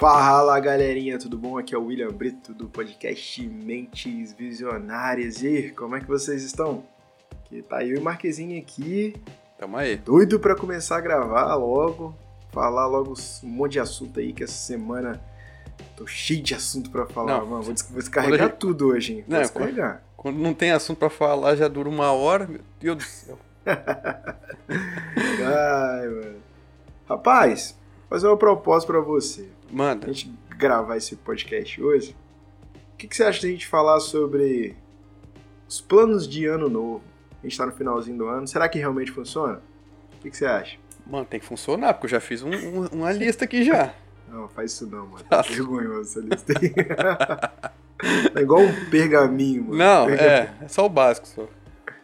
Fala galerinha, tudo bom? Aqui é o William Brito do podcast Mentes Visionárias. E como é que vocês estão? Que tá eu e o Marquezinho aqui. Tamo aí. Doido para começar a gravar logo, falar logo um monte de assunto aí que essa semana tô cheio de assunto para falar, não, mano. Vou descarregar gente... tudo hoje, hein? Vou não, descarregar. Quando, quando não tem assunto para falar já dura uma hora, meu Deus do céu. Ai, mano. Rapaz, fazer uma proposta para você. Manda. A gente gravar esse podcast hoje. O que, que você acha da gente falar sobre os planos de ano novo? A gente tá no finalzinho do ano. Será que realmente funciona? O que, que você acha? Mano, tem que funcionar, porque eu já fiz um, um, uma lista aqui já. Não, faz isso não, mano. Tá vergonhoso essa lista aí. é igual um pergaminho, mano. Não, pergaminho. é, é só o básico só.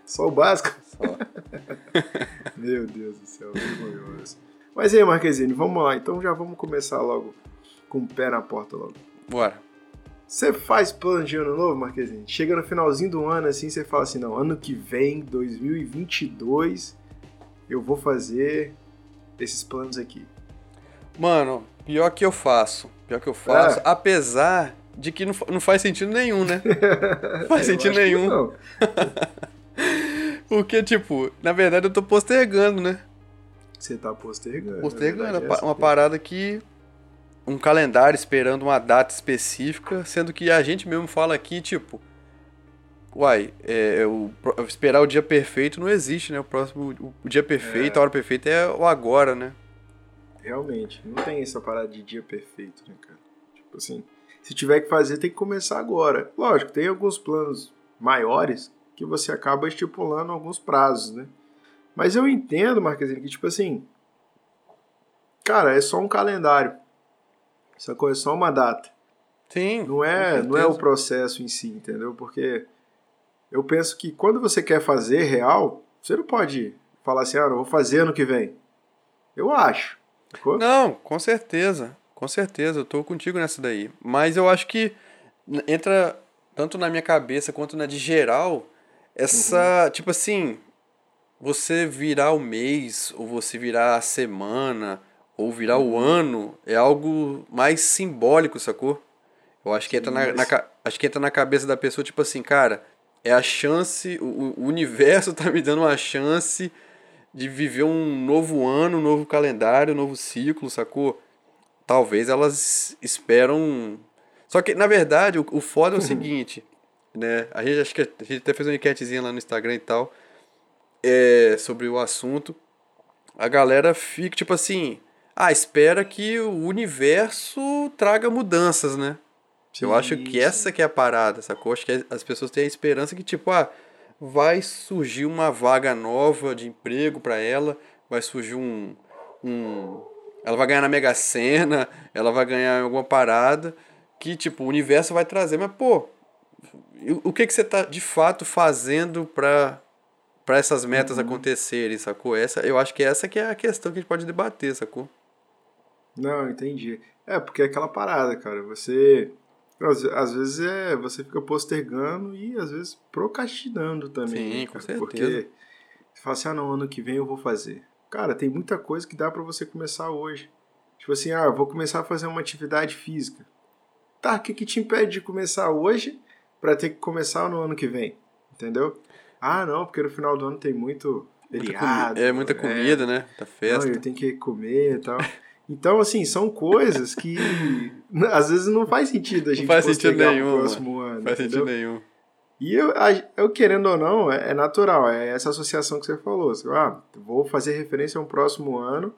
Só o básico? Só. Meu Deus do céu, vergonhoso. Mas aí, Marquezine, vamos lá. Então já vamos começar logo com o pé na porta logo. Bora. Você faz plano de ano novo, Marquezinho? Chega no finalzinho do ano assim, você fala assim: não, ano que vem, 2022, eu vou fazer esses planos aqui. Mano, pior que eu faço. Pior que eu faço. É. Apesar de que não, não faz sentido nenhum, né? Não faz sentido nenhum. Porque, tipo, na verdade eu tô postergando, né? Você tá postergando. Postergando. É uma parada que um calendário esperando uma data específica, sendo que a gente mesmo fala aqui, tipo, uai, é, é o, esperar o dia perfeito não existe, né? O próximo, o dia perfeito, é. a hora perfeita é o agora, né? Realmente, não tem essa parada de dia perfeito, né, cara? Tipo assim, se tiver que fazer, tem que começar agora. Lógico, tem alguns planos maiores que você acaba estipulando alguns prazos, né? Mas eu entendo, Marquezinho, que tipo assim, cara, é só um calendário. Essa coisa é só uma data. Sim. Não é, não é o processo em si, entendeu? Porque eu penso que quando você quer fazer real, você não pode falar assim, ah, não vou fazer ano que vem. Eu acho. Ficou? Não, com certeza. Com certeza, eu tô contigo nessa daí. Mas eu acho que entra tanto na minha cabeça quanto na de geral essa, uhum. tipo assim, você virar o mês ou você virar a semana ou virar o ano é algo mais simbólico, sacou? Eu acho que, entra na, na, acho que entra na cabeça da pessoa, tipo assim, cara, é a chance, o, o universo tá me dando uma chance de viver um novo ano, um novo calendário, um novo ciclo, sacou? Talvez elas esperam. Só que, na verdade, o, o foda é o seguinte, né? A gente acho que a gente até fez uma enquetezinha lá no Instagram e tal. É, sobre o assunto. A galera fica, tipo assim, ah, espera que o universo traga mudanças, né? Sim, eu acho que essa que é a parada, sacou? Acho que as pessoas têm a esperança que, tipo, ah, vai surgir uma vaga nova de emprego para ela, vai surgir um, um. Ela vai ganhar na Mega Sena, ela vai ganhar alguma parada que, tipo, o universo vai trazer. Mas, pô, o que, que você tá de fato fazendo pra, pra essas metas uhum. acontecerem, sacou? Essa, eu acho que essa que é a questão que a gente pode debater, sacou? Não, entendi. É, porque é aquela parada, cara. Você. Às, às vezes é, você fica postergando e às vezes procrastinando também. Sim, né, com certeza. Porque você fala assim, ah, não, ano que vem eu vou fazer. Cara, tem muita coisa que dá para você começar hoje. Tipo assim, ah, vou começar a fazer uma atividade física. Tá, o que, que te impede de começar hoje para ter que começar no ano que vem? Entendeu? Ah, não, porque no final do ano tem muito feriado. é, muita comida, é, né? Da festa. Não, eu tenho que comer e tal. Então, assim, são coisas que às vezes não faz sentido a gente não faz sentido nenhum, no próximo ano. Não faz entendeu? sentido nenhum. E eu, eu, querendo ou não, é, é, natural, é essa associação que você falou. Você, ah, vou fazer referência a um próximo ano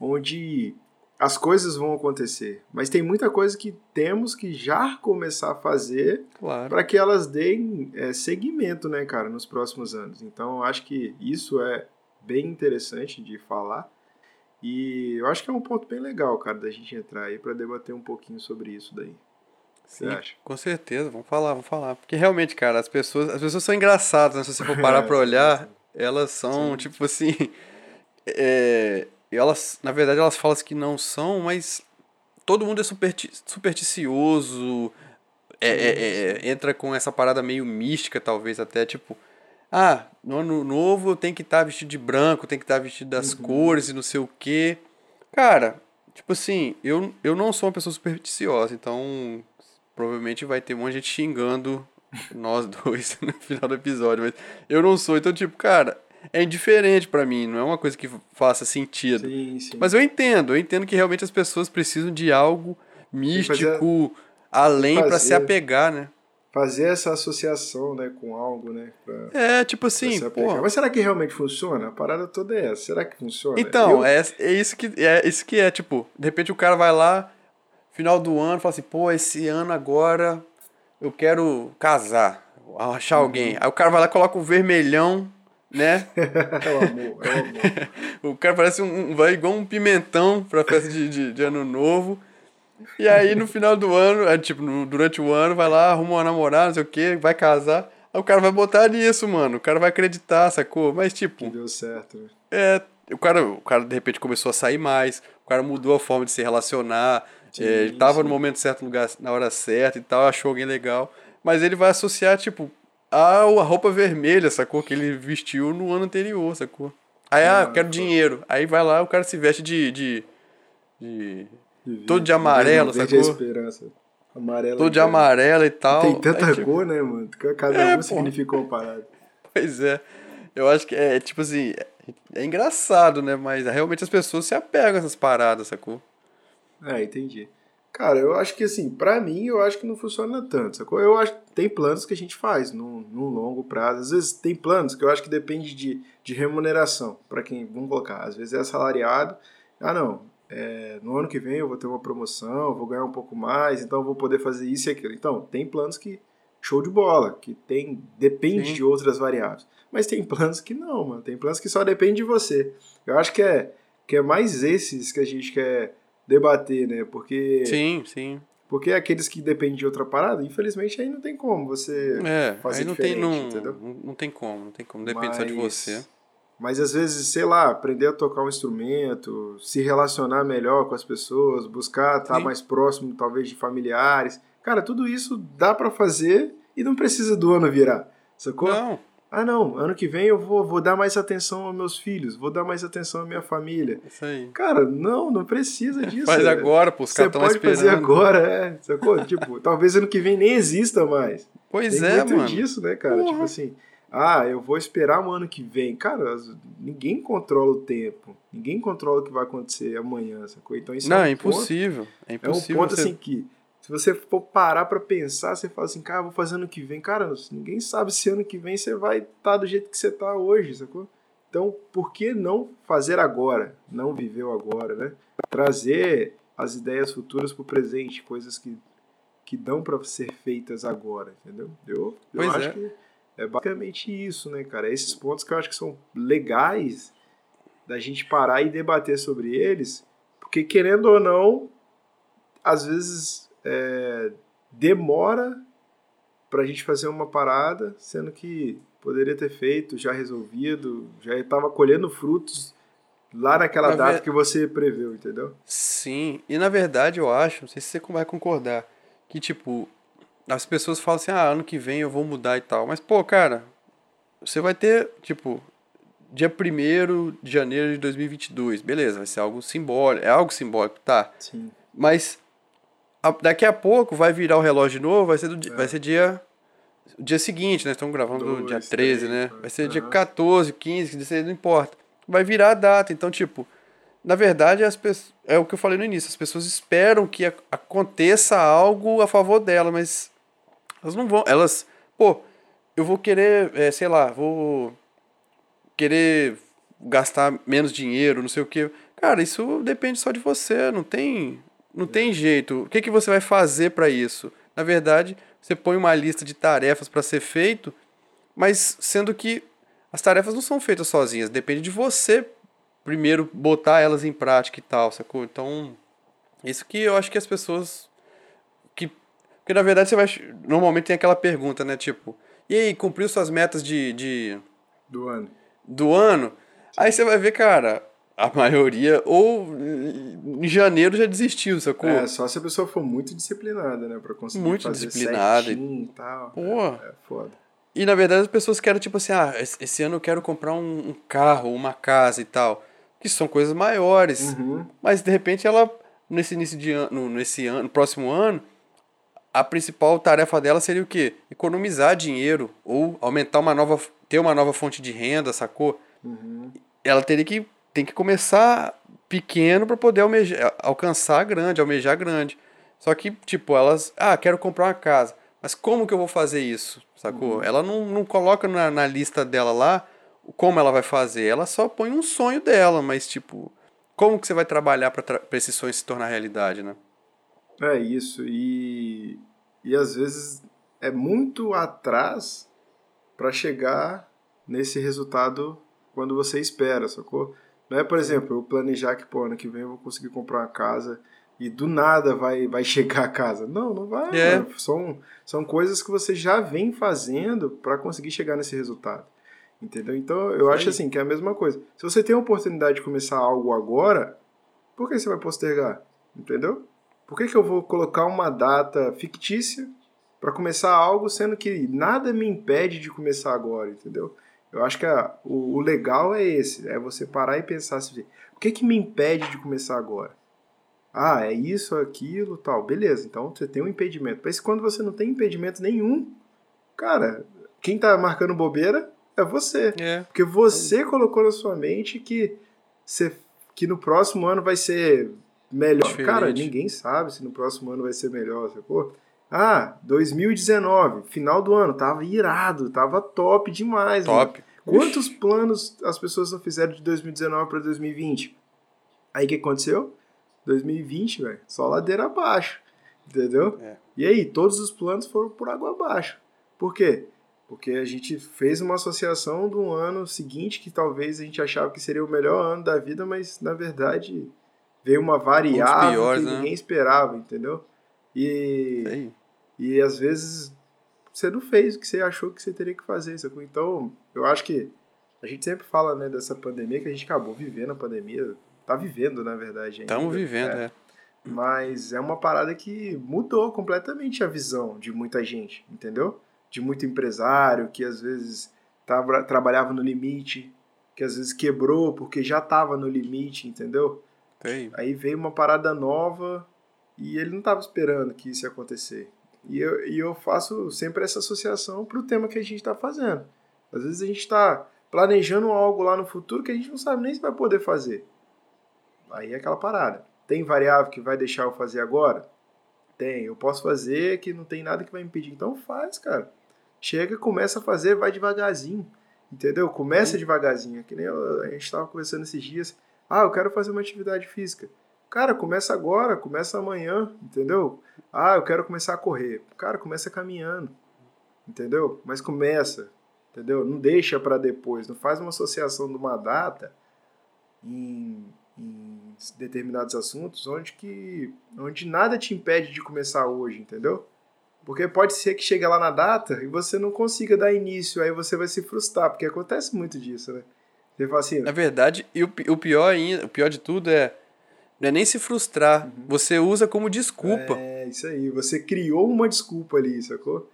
onde as coisas vão acontecer. Mas tem muita coisa que temos que já começar a fazer claro. para que elas deem é, seguimento, né, cara, nos próximos anos. Então, eu acho que isso é bem interessante de falar. E eu acho que é um ponto bem legal, cara, da gente entrar aí para debater um pouquinho sobre isso daí. Sim, Você acha? Com certeza, vamos falar, vamos falar. Porque realmente, cara, as pessoas, as pessoas são engraçadas, né? Se você for parar pra olhar, elas são, Sim. tipo assim. É, elas, na verdade, elas falam que não são, mas todo mundo é superti supersticioso, é, é, é, entra com essa parada meio mística, talvez até, tipo ah, no ano novo eu tenho que estar tá vestido de branco, tem que estar tá vestido das uhum. cores e não sei o quê. Cara, tipo assim, eu, eu não sou uma pessoa supersticiosa, então provavelmente vai ter um monte de gente xingando nós dois no final do episódio, mas eu não sou, então tipo, cara, é indiferente para mim, não é uma coisa que faça sentido. Sim, sim. Mas eu entendo, eu entendo que realmente as pessoas precisam de algo místico, além para se apegar, né? Fazer essa associação, né, com algo, né? Pra, É, tipo assim, pô. Mas será que realmente funciona? A parada toda é essa. Será que funciona? Então, Eu- é, é isso que é isso que é, tipo, de repente o cara vai lá, final do ano, fala assim, pô, esse ano agora eu quero casar, achar Uhum. alguém. Aí o cara vai lá e coloca o vermelhão, né? é o amor, é o amor. O cara parece um. um- vai igual um pimentão pra festa de, de, de ano novo. E aí no final do ano, é, tipo, no- durante o ano, vai lá, arruma uma namorada, não sei o que, vai casar. Aí o cara vai botar nisso, mano. O cara vai acreditar, sacou? Mas tipo, Deu certo, né? é. O cara, o cara de repente começou a sair mais, o cara mudou a forma de se relacionar, Sim, é, ele tava no momento certo, no lugar, na hora certa e tal, achou alguém legal. Mas ele vai associar, tipo, a, a roupa vermelha, sacou? Que ele vestiu no ano anterior, sacou? Aí, ah, eu quero dinheiro. Aí vai lá, o cara se veste de. de, de Todo de amarelo, Verde é sacou? esperança. Amarelo. todo de é- amarelo e tal. Tem tanta Aí, tipo, cor, né, mano? Cada É, uma pô. significa uma parada. Pois é. Eu acho que é, tipo assim, é, é engraçado, né? Mas realmente as pessoas se apegam a essas paradas, sacou? É, entendi. Cara, eu acho que assim, pra mim, eu acho que não funciona tanto, sacou? Eu acho que tem planos que a gente faz num, num longo prazo. Às vezes tem planos que eu acho que depende de, de remuneração, pra quem, vamos colocar, às vezes é assalariado. Ah, não, é, no ano que vem eu vou ter uma promoção, vou ganhar um pouco mais, então eu vou poder fazer isso e aquilo. Então, tem planos que, show de bola, que tem, depende Sim. de outras variáveis. Mas tem planos que não, mano. Tem planos que só depende de você. Eu acho que é, que é mais esses que a gente quer debater, né? Porque, Sim, sim. porque aqueles que dependem de outra parada, infelizmente aí não tem como você É, fazer aí não tem, não, entendeu? não, tem como, não tem como. Depende só de Mas- você. Mas às vezes, sei lá, aprender a tocar um instrumento, se relacionar melhor com as pessoas, buscar estar Sim. mais próximo, talvez, de familiares. Cara, tudo isso dá pra fazer e não precisa do ano virar. Sacou? Não, Ah, não, ano que vem eu vou, vou dar mais atenção aos meus filhos, vou dar mais atenção à minha família. isso aí. Cara, não, não precisa disso. Faz é. agora, pô, os Você caras estão pode esperando. fazer agora, é. Sacou? tipo, talvez ano que vem nem exista mais. Pois Tem é, muito mano. disso, né, cara? Porra. Tipo assim, ah, eu vou esperar o ano que vem. Cara, ninguém controla o tempo. Ninguém controla o que vai acontecer amanhã, sacou? Então isso Não, é, um é ponto, impossível. É é um impossível. ponto você- assim que se você for parar pra pensar, você fala assim, cara, vou fazer ano que vem. Cara, ninguém sabe se ano que vem você vai estar do jeito que você tá hoje, sacou? Então, por que não fazer agora? Não viver o agora, né? Trazer as ideias futuras pro presente, coisas que, que dão pra ser feitas agora, entendeu? Eu, eu Pois acho é. que é basicamente isso, né, cara? Esses pontos que eu acho que são legais da gente parar e debater sobre eles, porque querendo ou não, às vezes é, demora pra gente fazer uma parada, sendo que poderia ter feito, já resolvido, já estava colhendo frutos lá naquela Na data ver- que você preveu, entendeu? Sim, e na verdade eu acho, não sei se você vai concordar, que tipo, as pessoas falam assim, ah, ano que vem eu vou mudar e tal. Mas, pô, cara, você vai ter, tipo, dia 1 de janeiro de 2022, beleza, vai ser algo simbólico, é algo simbólico, tá. Sim. Mas a- daqui a pouco vai virar o relógio de novo, vai ser, do, di- vai ser dia. Dia seguinte, né? Estamos gravando Dois, dia 13, né? três, Vai ser dia aham. 14, 15, 16, não importa. Vai virar a data. Então, tipo, na verdade, as pessoas, é o que eu falei no início, as pessoas esperam que ac- aconteça algo a favor dela, mas elas não vão. Elas, pô, eu vou querer, é, sei lá, vou querer gastar menos dinheiro, não sei o que. Cara, isso depende só de você, não tem, não tem jeito. O que, que você vai fazer para isso? Na verdade, você põe uma lista de tarefas para ser feito, mas sendo que as tarefas não são feitas sozinhas, depende de você primeiro botar elas em prática e tal, sacou? Então, isso que eu acho que as pessoas porque na verdade você vai normalmente tem aquela pergunta, né, tipo, e aí, cumpriu suas metas de, de Do ano. do ano, aí você vai ver, cara, a maioria, ou em janeiro já desistiu, sacou? É, só se a pessoa for muito disciplinada, né? Pra conseguir Muito fazer disciplinada e- certinho e tal. Pô. É, é foda. E na verdade as pessoas querem, tipo assim, ah, esse esse ano eu quero comprar um, um carro, uma casa e tal, que são coisas maiores, Uhum. mas de repente ela nesse início de ano, nesse ano, no próximo ano, a principal tarefa dela seria o quê? Economizar dinheiro ou aumentar uma nova, ter uma nova fonte de renda, sacou? Uhum. Ela teria que tem que começar pequeno para poder almejar, alcançar grande, almejar grande. Só que, tipo, elas, ah, quero comprar uma casa. Mas como que eu vou fazer isso? Sacou? Uhum. Ela não, não coloca na, na lista dela lá como ela vai fazer. Ela só põe um sonho dela, mas, tipo, como que você vai trabalhar para tra esse sonho se tornar realidade, né? É isso. E, e às vezes é muito atrás para chegar nesse resultado quando você espera, sacou? Não é, por exemplo, eu planejar que, pô, ano que vem eu vou conseguir comprar uma casa e do nada vai, vai chegar a casa. Não, não vai. É. São, são coisas que você já vem fazendo para conseguir chegar nesse resultado. Entendeu? Então eu Sim. acho assim que é a mesma coisa. Se você tem a oportunidade de começar algo agora, por que você vai postergar? Entendeu? Por que, que eu vou colocar uma data fictícia para começar algo, sendo que nada me impede de começar agora, entendeu? Eu acho que a, o, o, legal é esse, é você parar e pensar assim, o que que me impede de começar agora? Ah, é isso, aquilo, tal. Beleza, então você tem um impedimento. Mas quando você não tem impedimento nenhum, cara, quem tá marcando bobeira é você. É. Porque você colocou na sua mente que, você, que no próximo ano vai ser melhor. Diferente. Cara, ninguém sabe se no próximo ano vai ser melhor, sacou? Ah, 2019, final do ano, tava irado, tava top demais. Top. Quantos planos as pessoas não fizeram de 2019 para 2020? Aí o que aconteceu? 2020, velho, só ladeira abaixo. Entendeu? É. E aí, todos os planos foram por água abaixo. Por quê? Porque a gente fez uma associação do ano seguinte que talvez a gente achava que seria o melhor ano da vida, mas na verdade veio uma variável piores, que né? ninguém esperava, entendeu? E, e às vezes você não fez o que você achou que você teria que fazer. Sacou? Então, eu acho que a gente sempre fala né, dessa pandemia, que a gente acabou vivendo a pandemia, tá vivendo, na verdade. Estamos vivendo, é. é. Mas é uma parada que mudou completamente a visão de muita gente, entendeu? De muito empresário que às vezes tava, trabalhava no limite, que às vezes quebrou porque já estava no limite, entendeu? Tem. Aí veio uma parada nova e ele não estava esperando que isso ia acontecer. E eu, e eu faço sempre essa associação para o tema que a gente está fazendo. Às vezes a gente está planejando algo lá no futuro que a gente não sabe nem se vai poder fazer. Aí é aquela parada. Tem variável que vai deixar eu fazer agora? Tem. Eu posso fazer que não tem nada que vai impedir. Então faz, cara. Chega, começa a fazer, vai devagarzinho. Entendeu? Começa devagarzinho. Que nem eu, a gente estava conversando esses dias. Ah, eu quero fazer uma atividade física. Cara, começa agora, começa amanhã, entendeu? Ah, eu quero começar a correr. Cara, começa caminhando, entendeu? Mas começa, entendeu? Não deixa para depois, não faz uma associação de uma data em, em, determinados assuntos onde que onde nada te impede de começar hoje, entendeu? Porque pode ser que chegue lá na data e você não consiga dar início, aí você vai se frustrar, porque acontece muito disso, né? Você fala assim, Na verdade, e o, o pior ainda, o pior de tudo é não é nem se frustrar. Uhum. Você usa como desculpa. É, isso aí. Você criou uma desculpa ali, sacou?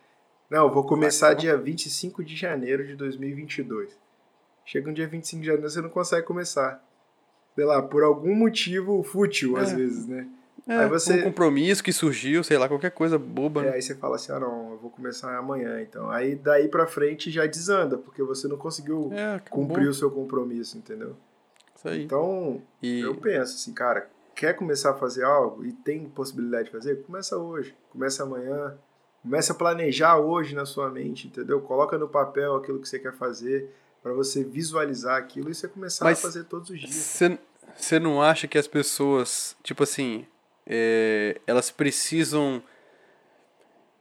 Não, vou começar dia 25 de janeiro de 2022. Chega um dia 25 de janeiro, você não consegue começar. Sei lá, por algum motivo fútil, é. às vezes, né? É, aí você... um compromisso que surgiu, sei lá, qualquer coisa boba. É, né? aí você fala assim, ah não, eu vou começar amanhã, então. Aí daí pra frente já desanda, porque você não conseguiu é, cumprir o seu compromisso, entendeu? Isso aí. Então, e... eu penso assim, cara, quer começar a fazer algo e tem possibilidade de fazer, começa hoje, começa amanhã, começa a planejar hoje na sua mente, entendeu? Coloca no papel aquilo que você quer fazer para você visualizar aquilo e você começar Mas a fazer todos os dias. Você não acha que as pessoas, tipo assim, é, elas precisam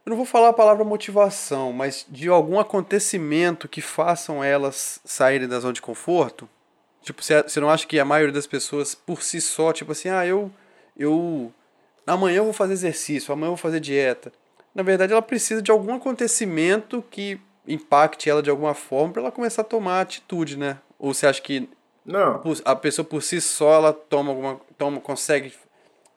eu não vou falar a palavra motivação, mas de algum acontecimento que façam elas saírem da zona de conforto? Tipo, você não acha que a maioria das pessoas por si só, tipo assim, ah, eu eu amanhã eu vou fazer exercício, amanhã eu vou fazer dieta. Na verdade, ela precisa de algum acontecimento que impacte ela de alguma forma para ela começar a tomar atitude, né? Ou você acha que não. a pessoa por si só ela toma alguma toma consegue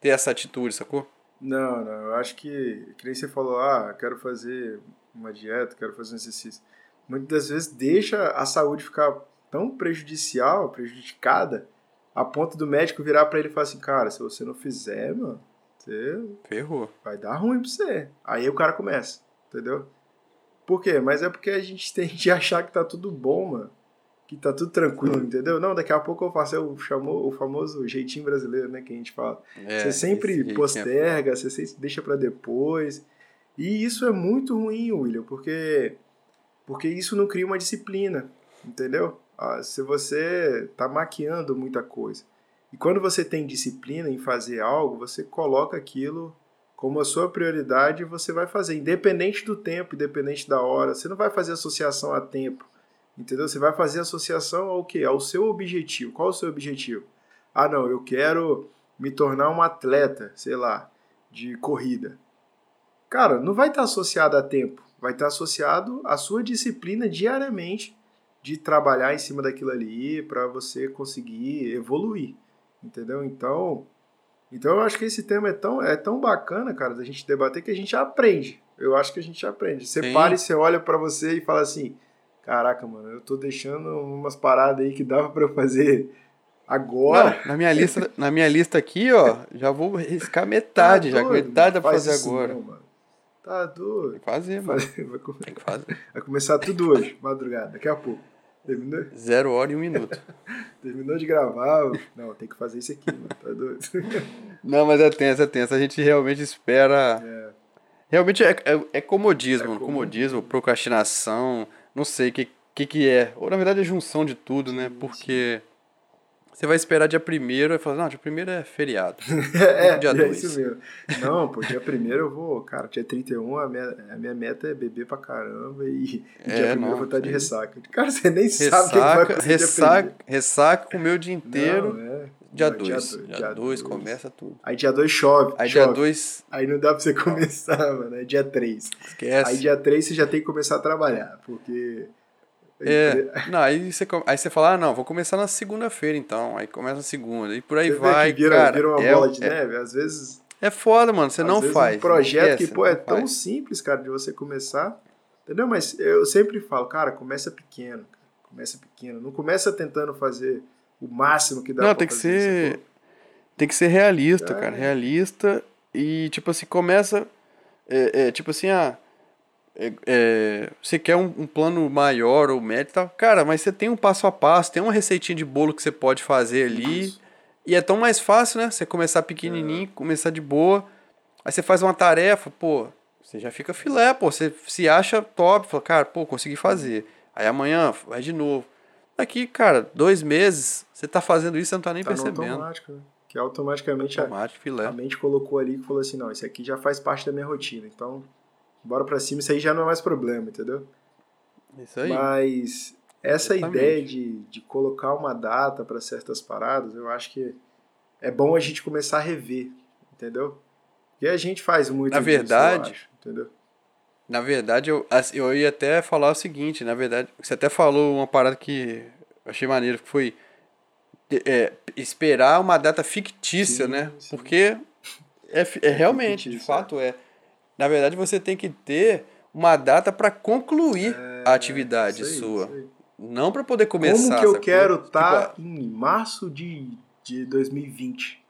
ter essa atitude, sacou? Não, não, eu acho que que nem você falou, ah, quero fazer uma dieta, quero fazer um exercício. Muitas das vezes deixa a saúde ficar tão prejudicial, prejudicada, a ponto do médico virar para ele e falar assim, cara, se você não fizer, mano, você Ferrou. vai dar ruim pra você. Aí o cara começa, entendeu? Por quê? Mas é porque a gente tem de achar que tá tudo bom, mano. Que tá tudo tranquilo, entendeu? Não, daqui a pouco eu faço o, chamou, o famoso jeitinho brasileiro, né? Que a gente fala. É, você sempre é posterga, você sempre deixa pra depois. E isso é muito ruim, William, porque, porque isso não cria uma disciplina, entendeu? Ah, se você tá maquiando muita coisa. E quando você tem disciplina em fazer algo, você coloca aquilo como a sua prioridade e você vai fazer, independente do tempo, independente da hora. Você não vai fazer associação a tempo, entendeu? Você vai fazer associação ao quê? Ao seu objetivo. Qual é o seu objetivo? Ah, não, eu quero me tornar um atleta, sei lá, de corrida. Cara, não vai estar associado a tempo, vai estar associado à sua disciplina diariamente de trabalhar em cima daquilo ali para você conseguir evoluir, entendeu? Então, então eu acho que esse tema é tão, é tão bacana, cara, da gente debater que a gente aprende. Eu acho que a gente aprende. Você Sim. para e você olha para você e fala assim: "Caraca, mano, eu tô deixando umas paradas aí que dava para eu fazer agora". Não, na minha lista, na minha lista aqui, ó, já vou riscar metade, já Tá doido, metade dá pra faz fazer agora. não, mano. Tá doido. Tem que fazer, mano. Vai, vai come- Tem que fazer. vai começar tudo hoje, madrugada, daqui a pouco. Terminou, Zero hora e um minuto. terminou de gravar. Não, tem que fazer isso aqui, mano. Tá doido? Não, mas é tenso, é tenso. A gente realmente espera. É. Realmente é, é, é comodismo, É comodismo. comodismo, procrastinação, não sei o que, que, que é. Ou na verdade é junção de tudo, né? Porque você vai esperar dia primeiro e fala, não, dia primeiro é feriado. É, dia é dois. isso mesmo. Não, pô, dia primeiro eu vou, cara, dia 31 a minha, a minha meta é beber pra caramba e É, dia primeiro não, eu vou estar de ressaca. Cara, você nem sabe o que vai Ressaca, acontecer dia ressaca, ressaca, o dia inteiro. Não, é. Dia Não, 2. dois, Dia 2 começa tudo. Aí dia 2 chove. Aí chove. dia 2 Aí não dá pra você começar, mano. É dia 3. esquece. Aí dia 3 você já tem que começar a trabalhar, porque. É, não, aí você, aí você fala, ah, não, vou começar na segunda-feira então. Aí começa na segunda. E por aí Você vê vai, que vira, cara. vira uma é, bola de é, neve. Às vezes. é foda, mano. Você não faz. Um projeto esquece, que, pô, é tão faz. simples, cara, de você começar. Entendeu? Mas eu sempre falo, cara, começa pequeno. cara. Começa pequeno. Não começa tentando fazer o máximo que dá Não, pra tem que fazer, ser. Tem que ser realista, É. cara. Realista. E, tipo assim, começa. É, é, tipo assim, ah. é- é, você quer um, um plano maior ou médio e tal. Cara, mas você tem um passo a passo, tem uma receitinha de bolo que você pode fazer ali. Isso. E é tão mais fácil, né? Você começar pequenininho, começar de boa. Aí você faz uma tarefa, pô, você já fica filé, pô. Você se acha top, fala, cara, pô, consegui fazer. Aí amanhã vai de novo. Daqui, cara, dois meses, você tá fazendo isso, você não tá nem Tá percebendo. automático, né? Que automaticamente a, Automático, filé. a mente colocou ali que falou assim: não, isso aqui já faz parte da minha rotina. Então, bora pra cima, isso aí já não é mais problema, entendeu? Isso aí. Mas essa Exatamente. ideia de, de colocar uma data para certas paradas, eu acho que é bom a gente começar a rever, entendeu? E a gente faz muito Na disso, verdade, acho, entendeu? Na verdade, eu, eu ia até falar o seguinte, na verdade, você até falou uma parada que eu achei maneiro, que foi é, esperar uma data fictícia, Sim, né? sim. Porque é, fi- é realmente, de fato é. Na verdade, você tem que ter uma data para concluir a atividade É, aí, sua. aí. Não para poder começar. Como que eu sacou? quero Tipo, estar em março de, de 2020?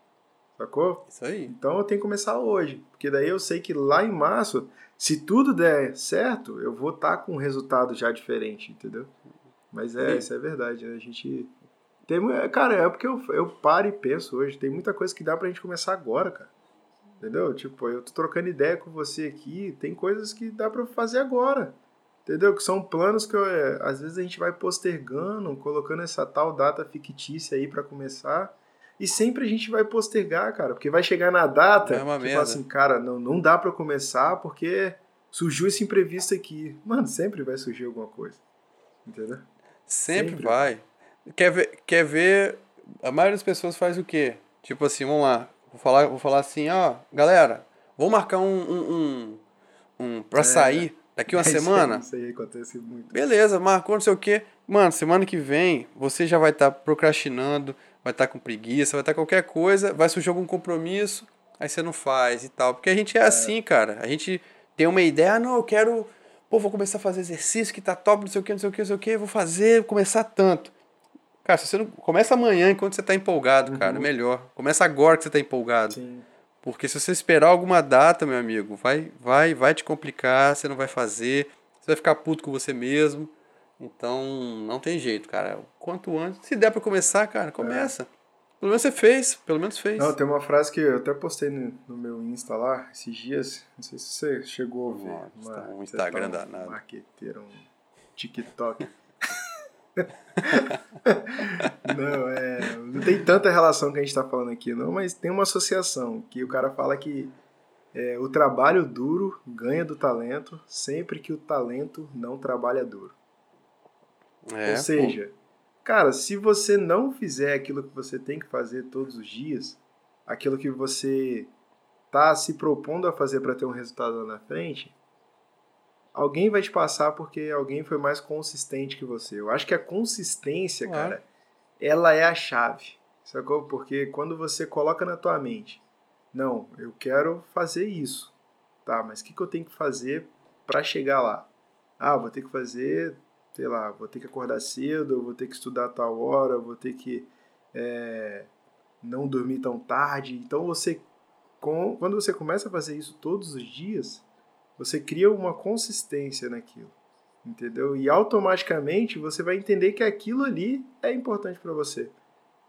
Sacou? Isso aí. Então eu tenho que começar hoje. Porque daí eu sei que lá em março, se tudo der certo, eu vou estar com um resultado já diferente, entendeu? Mas é, Sim. isso é verdade, né? A gente. Tem, mu- cara, é porque eu, eu paro e penso hoje. Tem muita coisa que dá pra gente começar agora, cara. Entendeu? Tipo, eu tô trocando ideia com você aqui. Tem coisas que dá pra fazer agora. Entendeu? Que são planos que eu, é, às vezes a gente vai postergando, colocando essa tal data fictícia aí pra começar. E sempre a gente vai postergar, cara, porque vai chegar na data É uma que fala assim, cara, não, não dá pra começar porque surgiu esse imprevisto aqui. Mano, sempre vai surgir alguma coisa. Entendeu? Sempre, Sempre. vai. Quer ver, quer ver. A maioria das pessoas faz o quê? Tipo assim, vamos lá. Vou falar, vou falar assim, ó, galera, vamos marcar um. um, um, um pra É. sair daqui uma aí- semana? Isso aí acontece muito. Beleza, marcou não sei o quê. Mano, semana que vem você já vai estar procrastinando, vai estar com preguiça, vai estar qualquer coisa, vai surgir algum compromisso, aí você não faz e tal. Porque a gente é, assim, cara. A gente tem uma ideia, ah, não, eu quero. Pô, vou começar a fazer exercício que tá top, não sei o que, não sei o que, não sei o que, vou fazer, vou começar tanto. Cara, se você não. Começa amanhã enquanto você tá empolgado, Uhum. cara. Melhor. Começa agora que você tá empolgado. Sim. Porque se você esperar alguma data, meu amigo, vai, vai, vai te complicar, você não vai fazer, você vai ficar puto com você mesmo. Então, não tem jeito, cara. Quanto antes, se der pra começar, cara, começa. Pelo menos você fez, pelo menos fez. Não, tem uma frase que eu até postei no, no meu Insta lá, esses dias. Não sei se você chegou a ver. Nossa, Uma- um você Instagram tá um danado. marqueteiro, um TikTok. não, é. Não tem tanta relação que a gente tá falando aqui, não, mas tem uma associação que o cara fala que é, o trabalho duro ganha do talento sempre que o talento não trabalha duro. É, Ou seja, cara, se você não fizer aquilo que você tem que fazer todos os dias, aquilo que você tá se propondo a fazer para ter um resultado lá na frente, alguém vai te passar porque alguém foi mais consistente que você. Eu acho que a consistência, Claro. cara, ela é a chave. Sacou? Porque quando você coloca na tua mente, não, eu quero fazer isso. Tá, mas o que, que eu tenho que fazer para chegar lá? Ah, vou ter que fazer, sei lá, vou ter que acordar cedo, vou ter que estudar a tal hora, vou ter que é, não dormir tão tarde. Então você, com, quando você começa a fazer isso todos os dias, você cria uma consistência naquilo, entendeu? E automaticamente você vai entender que aquilo ali é importante para você.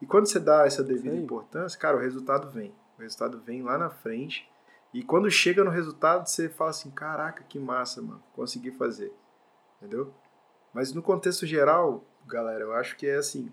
E quando você dá essa devida Sim. importância, cara, o resultado vem. O resultado vem lá na frente. E quando chega no resultado, você fala assim: caraca, que massa, mano, consegui fazer. Entendeu? Mas no contexto geral, galera, eu acho que é assim: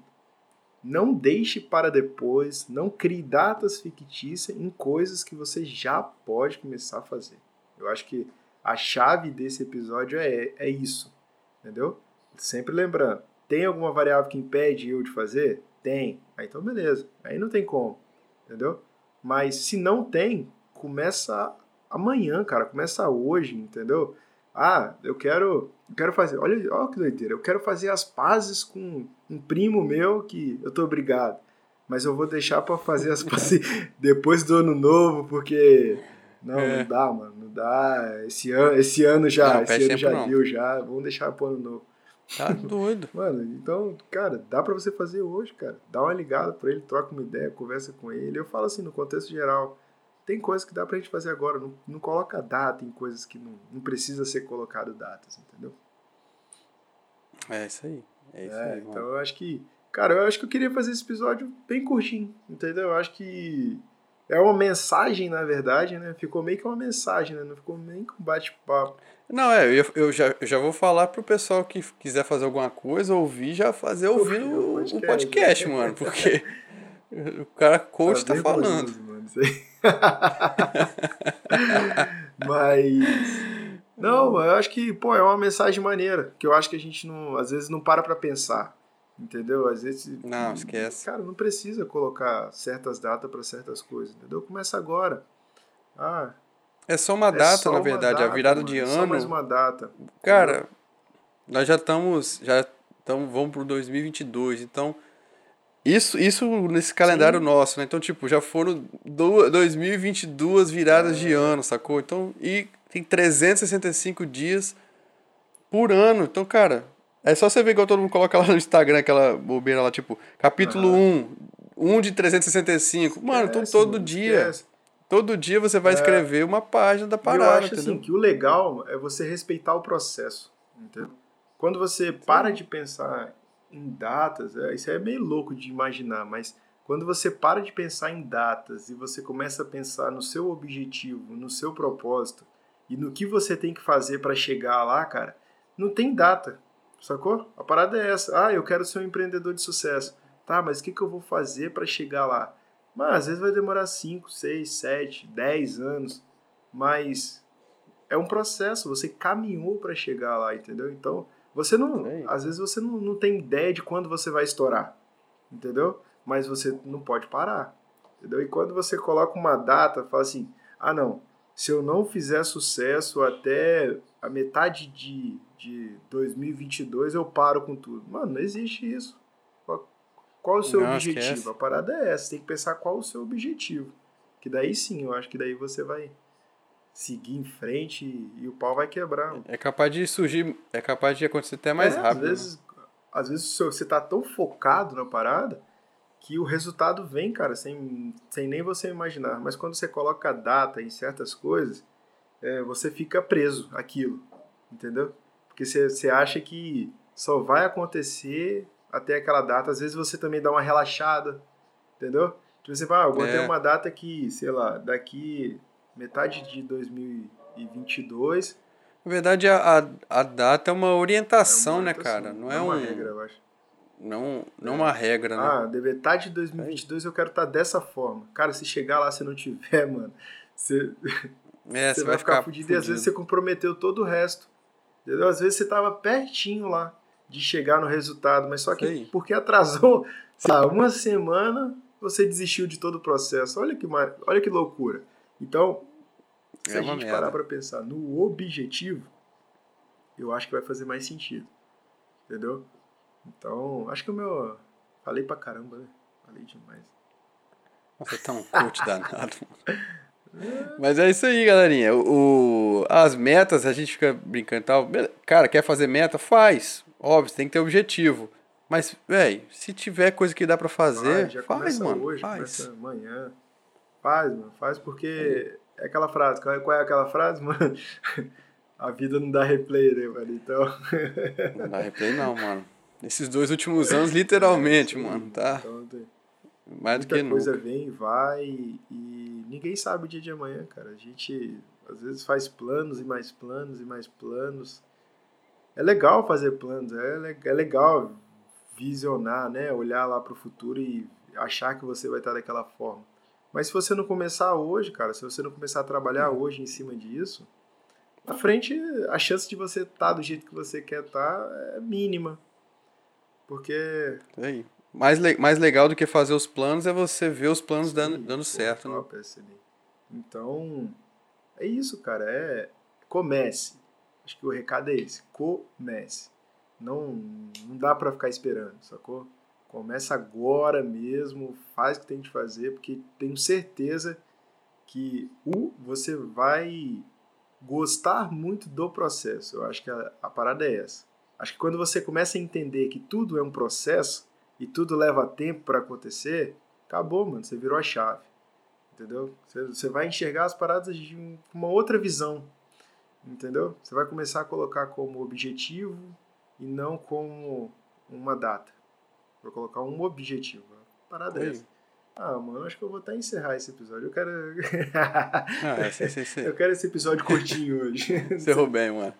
não deixe para depois, não crie datas fictícias em coisas que você já pode começar a fazer. Eu acho que a chave desse episódio é, é isso, entendeu? Sempre lembrando: tem alguma variável que impede eu de fazer? Tem. Aí então, beleza. Aí não tem como, entendeu? Mas se não tem, começa amanhã, cara. Começa hoje, entendeu? Ah, eu quero, eu quero fazer. Olha, olha que doideira. Eu quero fazer as pazes com um primo meu que eu tô obrigado. Mas eu vou deixar pra fazer as pazes depois do ano novo, porque. Não, É. não dá, mano. Não dá. Esse ano, esse ano já, Não, esse ano já não. deu já. Vamos deixar pro ano novo. Tá doido. Mano, então, cara, dá pra você fazer hoje, cara. Dá uma ligada pra ele, troca uma ideia, conversa com ele. Eu falo assim, no contexto geral, tem coisas que dá pra gente fazer agora. Não, não coloca data em coisas que não, não precisa ser colocado datas, entendeu? É isso aí. É isso É, aí, então mano. eu acho que. Cara, eu acho que eu queria fazer esse episódio bem curtinho, entendeu? Eu acho que é uma mensagem, na verdade, né? Ficou meio que uma mensagem, né? Não ficou nem com bate-papo. Não, é, eu, eu, já, eu já vou falar pro pessoal que quiser fazer alguma coisa, ouvir, já fazer ouvindo Ouvir o o, o podcast, podcast, né? mano. Porque o cara coach tá falando. Mano, isso aí. Mas. Não, eu acho que, pô, é uma mensagem maneira. Que eu acho que a gente não, às vezes não para pra pensar. Entendeu? Às vezes. Não, esquece. Cara, não precisa colocar certas datas pra certas coisas, entendeu? Começa agora. Ah, É só uma é data, só na uma verdade. data, a virada mano, de é Só mais ano. uma data. Cara, nós já estamos. Já estamos. Vamos pro 2022. Então. Isso, isso nesse calendário nosso, né? Então, tipo, já foram do, 2022 viradas É. de ano, sacou? Então, e tem 365 dias por ano. Então, cara, é só você ver igual todo mundo coloca lá no Instagram, aquela bobeira lá, tipo, capítulo 1, 1 de 365. Mano, então todo mano, dia, esquece. todo dia você vai É. escrever uma página da E eu parada, acho entendeu? assim que o legal é você respeitar o processo, entendeu? Quando você para de pensar em datas, é, isso é meio louco de imaginar, mas quando você para de pensar em datas e você começa a pensar no seu objetivo, no seu propósito e no que você tem que fazer para chegar lá, cara, não tem data, sacou? A parada é essa. Ah, eu quero ser um empreendedor de sucesso. Tá, mas o que, que eu vou fazer para chegar lá? Mas às vezes vai demorar 5, 6, 7, 10 anos, mas é um processo, você caminhou para chegar lá, entendeu? Então, você não, Sei. às vezes você não, não tem ideia de quando você vai estourar, entendeu? Mas você não pode parar, entendeu? E quando você coloca uma data, fala assim: "Ah, não, se eu não fizer sucesso até a metade de, de 2022, eu paro com tudo". Mano, não existe isso. Qual, qual o seu Não, objetivo? esquece. A parada é essa, tem que pensar qual o seu objetivo. Que daí sim, eu acho que daí você vai seguir em frente e, e o pau vai quebrar. É capaz de surgir, é capaz de acontecer até mais É, rápido. Às vezes, às vezes você tá tão focado na parada que o resultado vem, cara, sem, sem nem você imaginar. Mas quando você coloca a data em certas coisas, é, você fica preso aquilo, entendeu? Porque você, você acha que só vai acontecer até aquela data. Às vezes você também dá uma relaxada, entendeu? Tipo, você fala, ah, eu botei é. uma data que, sei lá, daqui metade de 2022. Na verdade, a, a, data é uma orientação, é uma orientação né, cara? Não, é, é uma um... regra, eu acho. Não, não é uma regra, né? Ah, de metade de 2022 eu quero estar tá dessa forma. Cara, se chegar lá você não tiver, mano, você, é, você vai, vai ficar, ficar fudido, fudido. E às vezes você comprometeu todo o resto. Entendeu? Às vezes você tava pertinho lá de chegar no resultado, mas só que Sei. porque atrasou sabe, uma semana, você desistiu de todo o processo. Olha que, olha que loucura. Então, se é a gente merda. parar para pensar no objetivo, eu acho que vai fazer mais sentido. Entendeu? Então, acho que o meu. Falei pra caramba, né? Falei demais. Nossa, tá um coach danado. Mas é isso aí, galerinha. O, as metas, a gente fica brincando e tal. Cara, quer fazer meta? Faz. Óbvio, tem que ter objetivo. Mas, velho, se tiver coisa que dá para fazer, já faz, mano. Hoje, faz. Amanhã. Faz, mano. Faz porque é aquela frase. Qual é aquela frase, mano? A vida não dá replay, né, mano? Então. Não dá replay, não, mano. Nesses dois últimos anos, literalmente, é, mano, tá? Então, Mais do que nunca. coisa vem e vai e ninguém sabe o dia de amanhã, cara. A gente às vezes faz planos e mais planos e mais planos. É legal fazer planos, é, é legal visionar, né? Olhar lá para o futuro e achar que você vai estar daquela forma. Mas se você não começar hoje, cara, se você não começar a trabalhar uhum. hoje em cima disso, na frente a chance de você estar tá do jeito que você quer estar tá é mínima. Porque. Aí. Mais, le mais legal do que fazer os planos é você ver os planos Sim, dando, dando certo, né? Então, é isso, cara. É. Comece. Acho que o recado é esse. Comece. Não, não dá para ficar esperando, sacou? Começa agora mesmo, faz o que tem que fazer, porque tenho certeza que o você vai gostar muito do processo. Eu acho que a, a parada é essa. Acho que quando você começa a entender que tudo é um processo e tudo leva tempo para acontecer, acabou, mano. Você virou a chave. Entendeu? Você, você vai enxergar as paradas de uma outra visão. Entendeu? Você vai começar a colocar como objetivo e não como uma data. Vou colocar um objetivo. Parada é essa. Ah, mano, acho que eu vou até encerrar esse episódio. Eu quero. ah, sim, sim, sim. Eu quero esse episódio curtinho hoje. Encerrou bem, mano.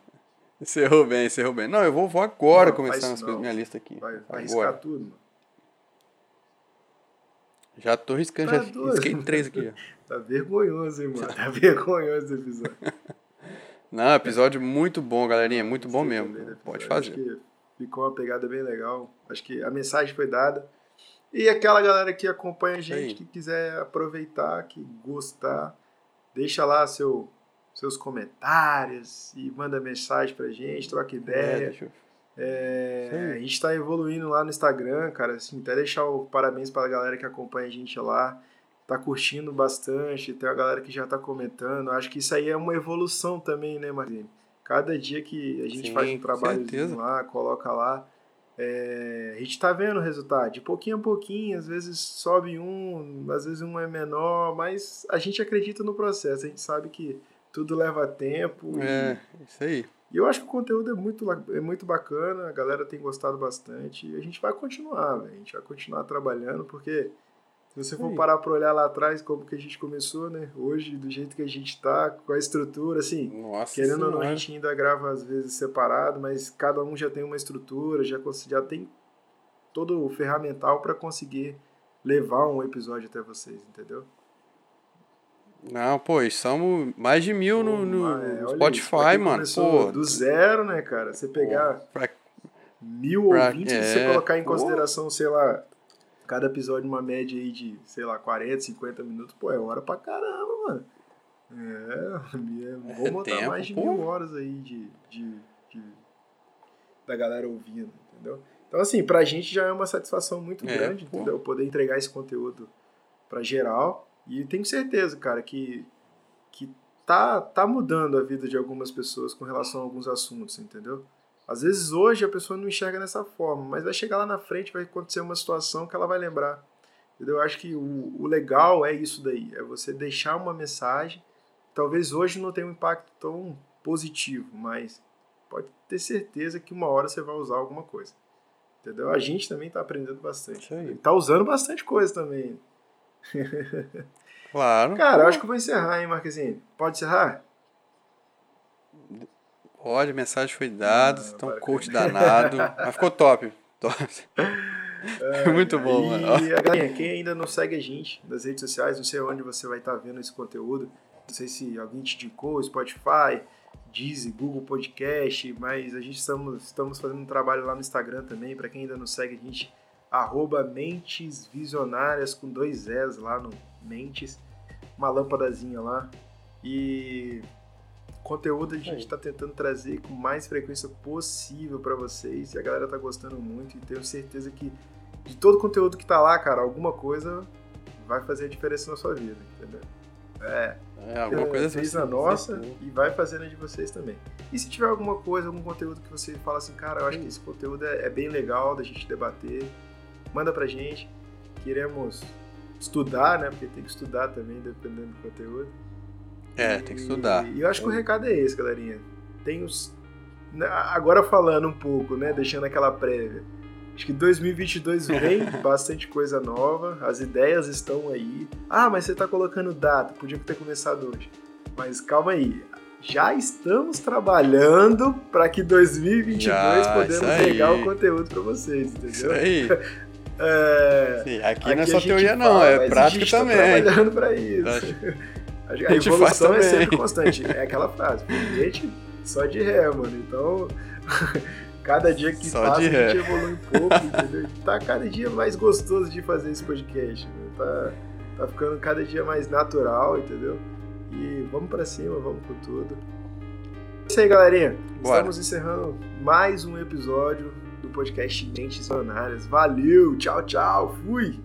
Encerrou bem, encerrou bem. Não, eu vou, vou agora não, começar as coisas, minha lista aqui. Vai, vai arriscar tudo, mano. Já tô riscando, tá já doido. risquei três aqui. Já. Tá vergonhoso, hein, mano. Tá vergonhoso esse episódio. Não, episódio muito bom, galerinha. Muito bom mesmo. Pode fazer. Ficou uma pegada bem legal. Acho que a mensagem foi dada. E aquela galera que acompanha a gente, que quiser aproveitar, que gostar, deixa lá seu, seus comentários e manda mensagem pra gente, troca ideia. É, é, a gente está evoluindo lá no Instagram, cara. Assim, até deixar o parabéns para a galera que acompanha a gente lá tá curtindo bastante, tem a galera que já tá comentando. Acho que isso aí é uma evolução também, né, Martini? Cada dia que a gente Sim, faz um trabalho lá, coloca lá, é, a gente tá vendo o resultado. De pouquinho a pouquinho, às vezes sobe um, às vezes um é menor, mas a gente acredita no processo, a gente sabe que tudo leva tempo. É, e, isso aí. E eu acho que o conteúdo é muito, é muito bacana, a galera tem gostado bastante. E a gente vai continuar, véio, a gente vai continuar trabalhando, porque se você for parar para olhar lá atrás como que a gente começou, né? Hoje, do jeito que a gente tá, com a estrutura, assim, Nossa querendo senhora. ou não, a gente ainda grava às vezes separado, mas cada um já tem uma estrutura, já, já tem todo o ferramental para conseguir levar um episódio até vocês, entendeu? Não, pô, somos mais de mil no, no é, Spotify, isso, mano. Pô. Do zero, né, cara? Você pegar pô, pra... mil pra... ouvintes, é, você colocar em consideração, pô. sei lá, cada episódio uma média aí de, sei lá, 40, 50 minutos, pô, é hora pra caramba, mano. É, vou é montar tempo, mais de pô. mil horas aí de, de, de, da galera ouvindo, entendeu? Então, assim, pra gente já é uma satisfação muito é, grande, pô. entendeu? Poder entregar esse conteúdo pra geral. E tenho certeza, cara, que, que tá, tá mudando a vida de algumas pessoas com relação a alguns assuntos, entendeu? Às vezes hoje a pessoa não enxerga dessa forma, mas vai chegar lá na frente, vai acontecer uma situação que ela vai lembrar. Entendeu? Eu acho que o, o legal é isso daí, é você deixar uma mensagem. Talvez hoje não tenha um impacto tão positivo, mas pode ter certeza que uma hora você vai usar alguma coisa. Entendeu? A gente também está aprendendo bastante. Está usando bastante coisa também. Claro. Cara, eu acho que eu vou encerrar, hein, Marquezinho? Pode encerrar? Pode, a mensagem foi dada, ah, então coach danado. Mas ficou top. top. É, Muito bom, e, mano. E, galerinha, quem ainda não segue a gente nas redes sociais, não sei onde você vai estar vendo esse conteúdo. Não sei se alguém te indicou, Spotify, Deezer, Google Podcast, mas a gente estamos, estamos fazendo um trabalho lá no Instagram também. Para quem ainda não segue a gente, arroba Mentes Visionárias com dois S lá no Mentes. Uma lâmpadazinha lá. E conteúdo a gente está tentando trazer com mais frequência possível para vocês e a galera tá gostando muito e tenho certeza que de todo o conteúdo que tá lá, cara, alguma coisa vai fazer a diferença na sua vida, entendeu? É, é alguma coisa fez a nossa e vai fazer na de vocês também. E se tiver alguma coisa, algum conteúdo que você fala assim, cara, eu acho que esse conteúdo é, é bem legal da gente debater, manda pra gente. Queremos estudar, né? Porque tem que estudar também, dependendo do conteúdo. É, tem que estudar. E eu acho que o recado é esse, galerinha. Tem os. Né, agora falando um pouco, né? Deixando aquela prévia. Acho que 2022 vem bastante coisa nova, as ideias estão aí. Ah, mas você está colocando data, podia ter começado hoje. Mas calma aí, já estamos trabalhando para que 2022 já, podemos pegar o conteúdo para vocês, entendeu? Isso aí. É, Sim, aqui, aqui, não é só teoria não, é prática tá também. Tá trabalhando para isso. A, a evolução é sempre constante. É aquela frase, gente só de ré, mano. Então, cada dia que só passa a gente evolui um pouco, entendeu? Tá cada dia mais gostoso de fazer esse podcast. Né? Tá, tá ficando cada dia mais natural, entendeu? E vamos para cima, vamos com tudo. É isso aí, galerinha. Bora. Estamos encerrando mais um episódio do podcast Mentes Visionárias. Valeu, tchau, tchau, fui!